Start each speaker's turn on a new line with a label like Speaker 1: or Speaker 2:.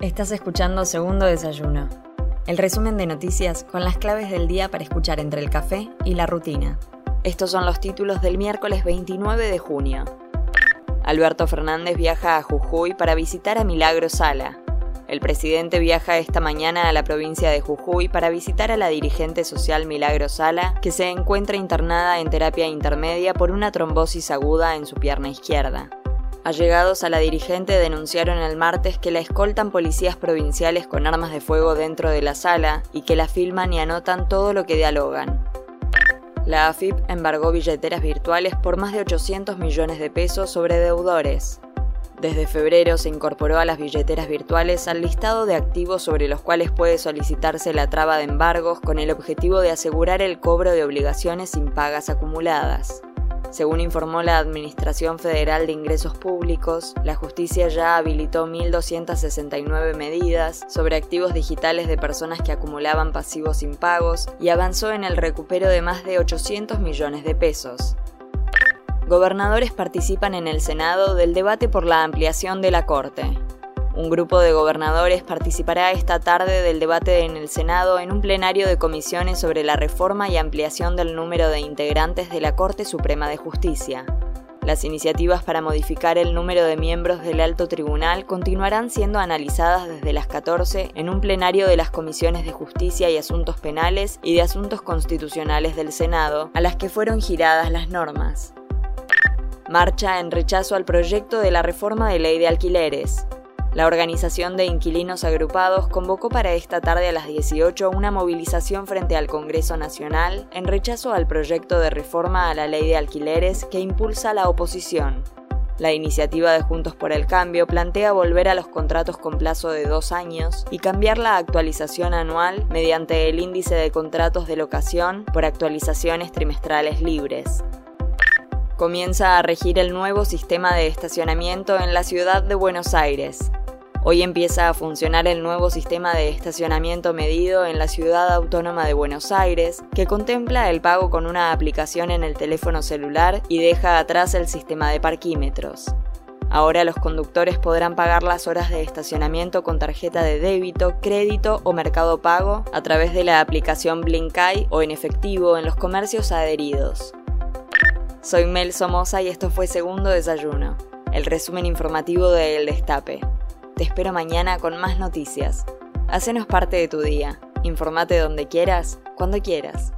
Speaker 1: Estás escuchando Segundo Desayuno, el resumen de noticias con las claves del día para escuchar entre el café y la rutina. Estos son los títulos del miércoles 29 de junio. Alberto Fernández viaja a Jujuy para visitar a Milagro Sala. El presidente viaja esta mañana a la provincia de Jujuy para visitar a la dirigente social Milagro Sala, que se encuentra internada en terapia intermedia por una trombosis aguda en su pierna izquierda. Allegados a la dirigente denunciaron el martes que la escoltan policías provinciales con armas de fuego dentro de la sala y que la filman y anotan todo lo que dialogan. La AFIP embargó billeteras virtuales por más de 800 millones de pesos sobre deudores. Desde febrero se incorporó a las billeteras virtuales al listado de activos sobre los cuales puede solicitarse la traba de embargos con el objetivo de asegurar el cobro de obligaciones impagas acumuladas. Según informó la Administración Federal de Ingresos Públicos, la justicia ya habilitó 1.269 medidas sobre activos digitales de personas que acumulaban pasivos impagos y avanzó en el recupero de más de 800 millones de pesos. Gobernadores participan en el Senado del debate por la ampliación de la Corte. Un grupo de gobernadores participará esta tarde del debate en el Senado en un plenario de comisiones sobre la reforma y ampliación del número de integrantes de la Corte Suprema de Justicia. Las iniciativas para modificar el número de miembros del alto tribunal continuarán siendo analizadas desde las 14 en un plenario de las comisiones de justicia y asuntos penales y de asuntos constitucionales del Senado, a las que fueron giradas las normas. Marcha en rechazo al proyecto de la reforma de ley de alquileres. La organización de inquilinos agrupados convocó para esta tarde a las 18 una movilización frente al Congreso Nacional en rechazo al proyecto de reforma a la ley de alquileres que impulsa la oposición. La iniciativa de Juntos por el Cambio plantea volver a los contratos con plazo de dos años y cambiar la actualización anual mediante el índice de contratos de locación por actualizaciones trimestrales libres comienza a regir el nuevo sistema de estacionamiento en la ciudad de Buenos Aires. Hoy empieza a funcionar el nuevo sistema de estacionamiento medido en la ciudad autónoma de Buenos Aires, que contempla el pago con una aplicación en el teléfono celular y deja atrás el sistema de parquímetros. Ahora los conductores podrán pagar las horas de estacionamiento con tarjeta de débito, crédito o mercado pago a través de la aplicación Blinkai o en efectivo en los comercios adheridos. Soy Mel Somoza y esto fue Segundo Desayuno, el resumen informativo de El Destape. Te espero mañana con más noticias. Hacenos parte de tu día. Informate donde quieras, cuando quieras.